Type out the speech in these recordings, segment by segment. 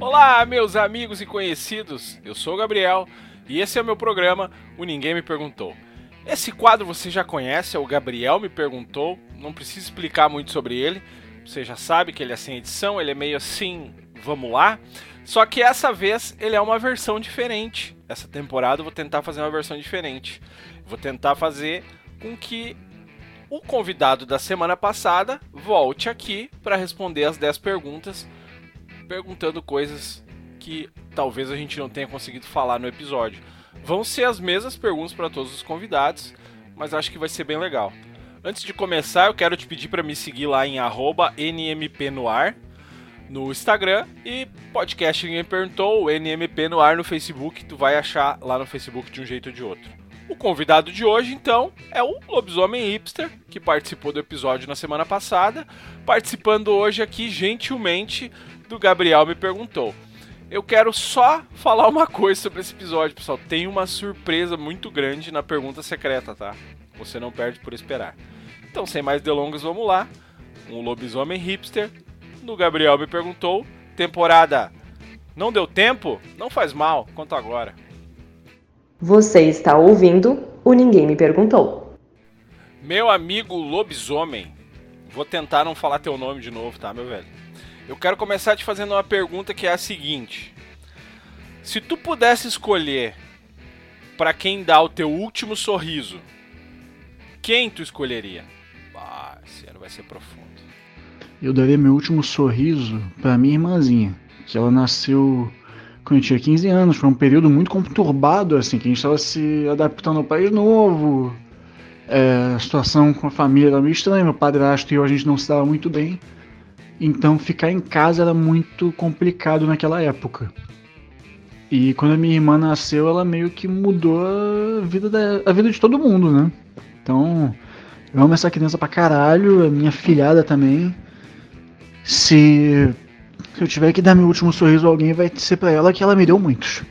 Olá, meus amigos e conhecidos. Eu sou o Gabriel e esse é o meu programa O Ninguém Me Perguntou. Esse quadro você já conhece, é o Gabriel Me Perguntou, não preciso explicar muito sobre ele. Você já sabe que ele é sem edição, ele é meio assim, vamos lá. Só que essa vez ele é uma versão diferente. Essa temporada eu vou tentar fazer uma versão diferente. Vou tentar fazer com que o convidado da semana passada volte aqui para responder as 10 perguntas, perguntando coisas que talvez a gente não tenha conseguido falar no episódio. Vão ser as mesmas perguntas para todos os convidados, mas acho que vai ser bem legal. Antes de começar, eu quero te pedir para me seguir lá em @nmpnoar no Instagram e podcast Ninguém Perguntou, NMP no ar no Facebook, tu vai achar lá no Facebook de um jeito ou de outro. O convidado de hoje, então, é o Lobisomem Hipster, que participou do episódio na semana passada, participando hoje aqui gentilmente do Gabriel Me Perguntou. Eu quero só falar uma coisa sobre esse episódio, pessoal. Tem uma surpresa muito grande na pergunta secreta, tá? Você não perde por esperar. Então, sem mais delongas, vamos lá. Um lobisomem hipster no Gabriel me perguntou, temporada não deu tempo? Não faz mal, conta agora. Você está ouvindo o Ninguém Me Perguntou. Meu amigo lobisomem, vou tentar não falar teu nome de novo, tá, meu velho? Eu quero começar te fazendo uma pergunta que é a seguinte: Se tu pudesse escolher para quem dá o teu último sorriso, quem tu escolheria? Ah, esse ano vai ser profundo. Eu daria meu último sorriso para minha irmãzinha, que ela nasceu quando eu tinha 15 anos, foi um período muito conturbado, assim, que a gente estava se adaptando ao país novo, é, a situação com a família era meio estranha, meu padrasto e eu a gente não se dava muito bem, então ficar em casa era muito complicado naquela época. E quando a minha irmã nasceu, ela meio que mudou a vida, da, a vida de todo mundo, né? Então, eu amo essa criança pra caralho, a minha filhada também. Se, se eu tiver que dar meu último sorriso a alguém, vai ser pra ela que ela me deu muitos.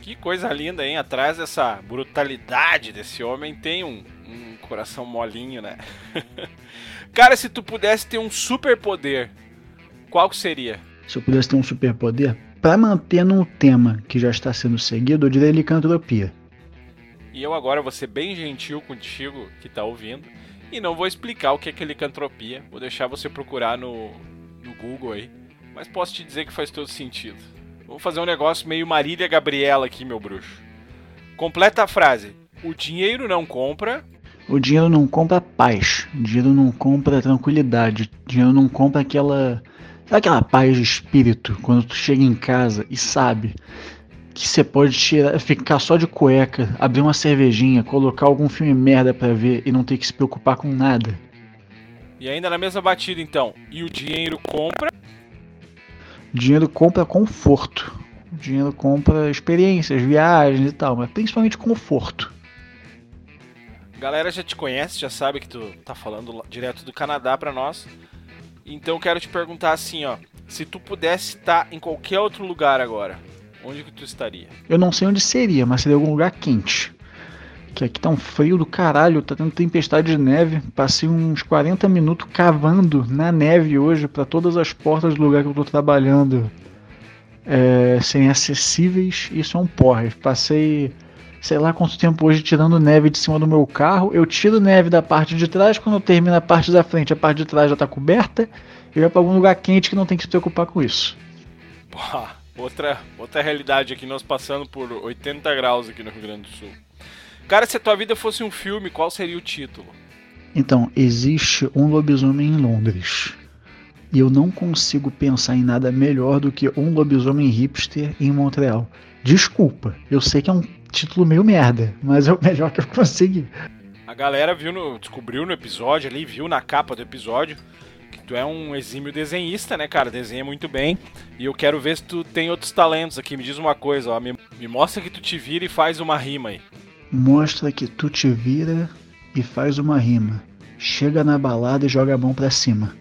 Que coisa linda, hein? Atrás dessa brutalidade desse homem tem um, um coração molinho, né? Cara, se tu pudesse ter um superpoder, qual que seria? Se eu pudesse ter um superpoder, para manter num tema que já está sendo seguido, eu diria licantropia. E eu agora vou ser bem gentil contigo que tá ouvindo e não vou explicar o que é, que é licantropia. Vou deixar você procurar no, no Google aí. Mas posso te dizer que faz todo sentido. Vamos fazer um negócio meio Marília Gabriela aqui, meu bruxo. Completa a frase. O dinheiro não compra. O dinheiro não compra paz. O dinheiro não compra tranquilidade. O dinheiro não compra aquela. Sabe aquela paz de espírito quando tu chega em casa e sabe que você pode tirar, ficar só de cueca, abrir uma cervejinha, colocar algum filme merda pra ver e não ter que se preocupar com nada? E ainda na mesma batida, então. E o dinheiro compra? Dinheiro compra conforto. O dinheiro compra experiências, viagens e tal, mas principalmente conforto. Galera já te conhece, já sabe que tu tá falando direto do Canadá para nós. Então quero te perguntar assim, ó, se tu pudesse estar em qualquer outro lugar agora, onde que tu estaria? Eu não sei onde seria, mas seria algum lugar quente. Que aqui tá um frio do caralho, tá tendo tempestade de neve. Passei uns 40 minutos cavando na neve hoje para todas as portas do lugar que eu tô trabalhando é, serem acessíveis. Isso é um porre. Passei sei lá quanto tempo hoje tirando neve de cima do meu carro. Eu tiro neve da parte de trás, quando eu termino a parte da frente, a parte de trás já tá coberta. Eu ia pra algum lugar quente que não tem que se preocupar com isso. Porra, outra, outra realidade aqui, nós passando por 80 graus aqui no Rio Grande do Sul. Cara, se a tua vida fosse um filme, qual seria o título? Então, existe um lobisomem em Londres. E eu não consigo pensar em nada melhor do que um lobisomem hipster em Montreal. Desculpa, eu sei que é um título meio merda, mas é o melhor que eu consegui. A galera viu no, descobriu no episódio ali, viu na capa do episódio que tu é um exímio desenhista, né, cara? Desenha muito bem. E eu quero ver se tu tem outros talentos aqui. Me diz uma coisa, ó. Me, me mostra que tu te vira e faz uma rima aí. Mostra que tu te vira e faz uma rima. Chega na balada e joga a mão pra cima.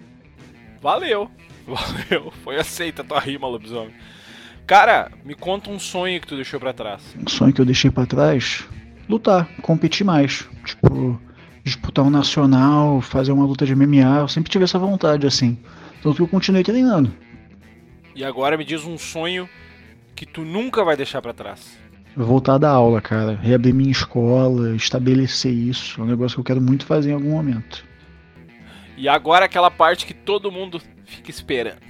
Valeu, valeu. Foi aceita a tua rima, lobisomem. Cara, me conta um sonho que tu deixou pra trás. Um sonho que eu deixei pra trás? Lutar, competir mais. Tipo, tipo, disputar um nacional, fazer uma luta de MMA. Eu sempre tive essa vontade, assim. Tanto que eu continuei treinando. E agora me diz um sonho que tu nunca vai deixar para trás. Voltar da aula, cara. Reabrir minha escola, estabelecer isso. É um negócio que eu quero muito fazer em algum momento. E agora aquela parte que todo mundo fica esperando.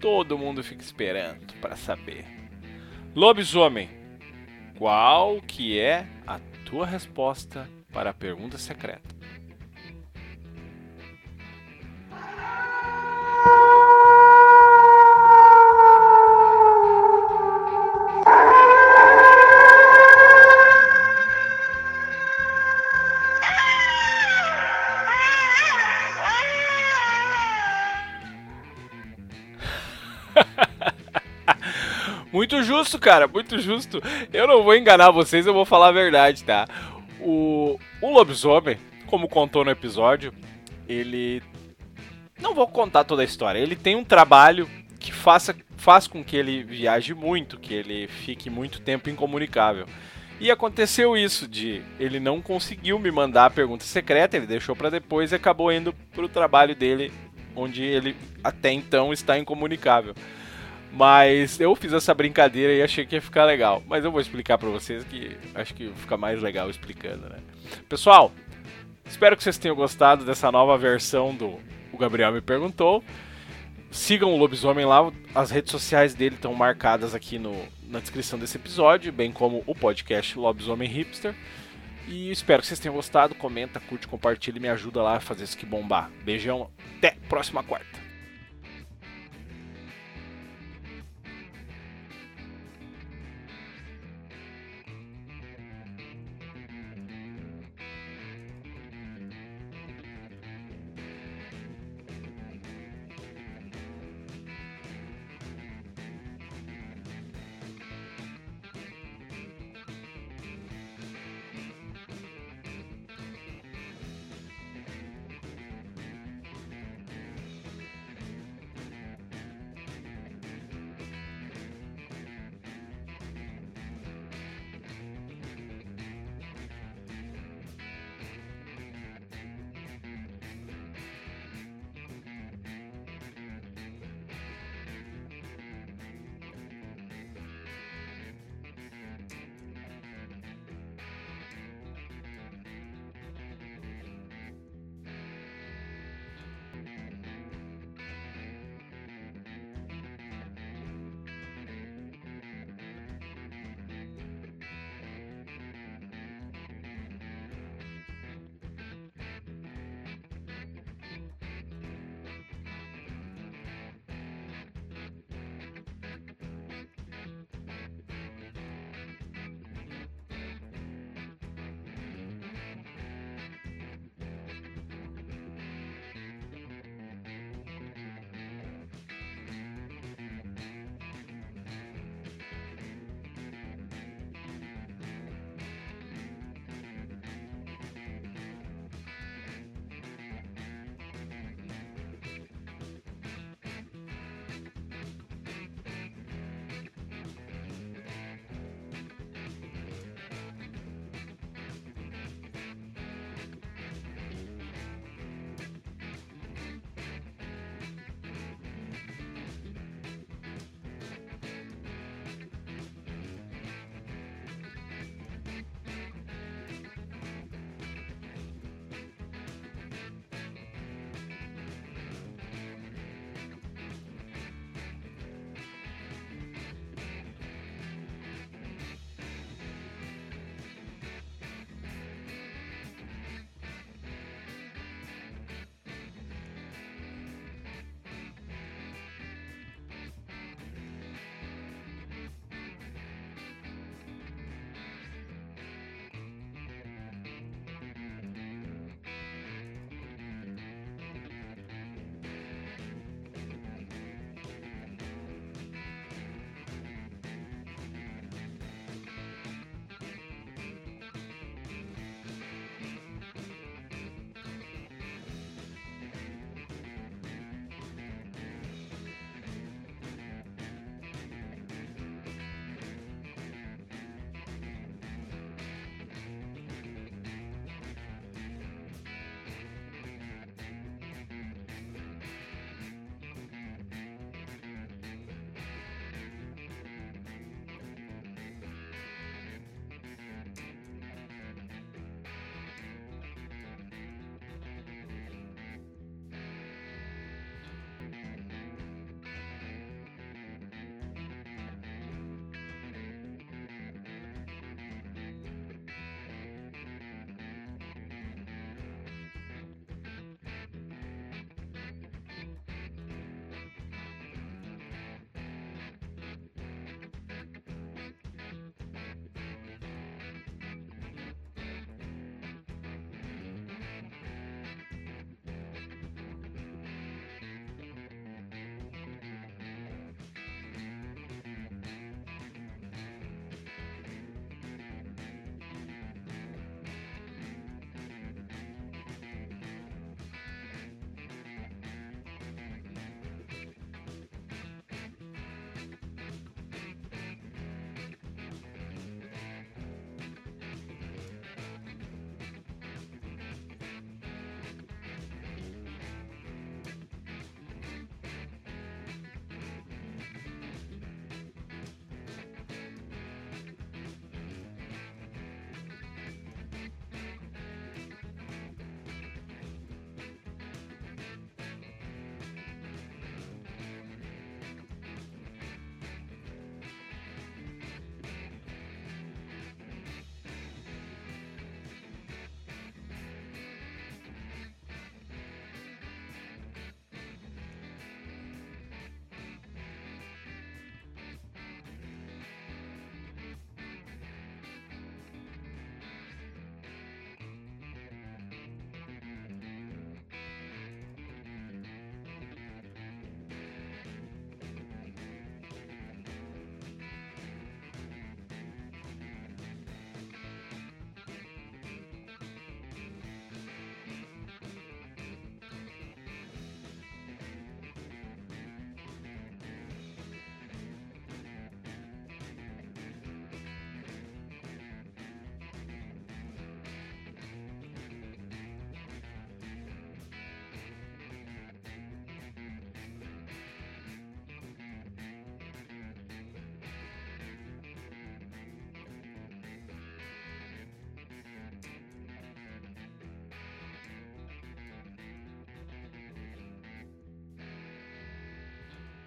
Todo mundo fica esperando para saber. Lobisomem, qual que é a tua resposta para a pergunta secreta? Justo, cara, muito justo. Eu não vou enganar vocês, eu vou falar a verdade, tá? O, o lobisomem, como contou no episódio, ele. Não vou contar toda a história. Ele tem um trabalho que faça, faz com que ele viaje muito, que ele fique muito tempo incomunicável. E aconteceu isso de ele não conseguiu me mandar a pergunta secreta, ele deixou para depois e acabou indo pro trabalho dele, onde ele até então está incomunicável. Mas eu fiz essa brincadeira e achei que ia ficar legal. Mas eu vou explicar para vocês que acho que fica mais legal explicando, né? Pessoal, espero que vocês tenham gostado dessa nova versão do O Gabriel Me Perguntou. Sigam o Lobisomem lá, as redes sociais dele estão marcadas aqui no, na descrição desse episódio, bem como o podcast Lobisomem Hipster. E espero que vocês tenham gostado. Comenta, curte, compartilha e me ajuda lá a fazer isso aqui bombar. Beijão, até próxima quarta.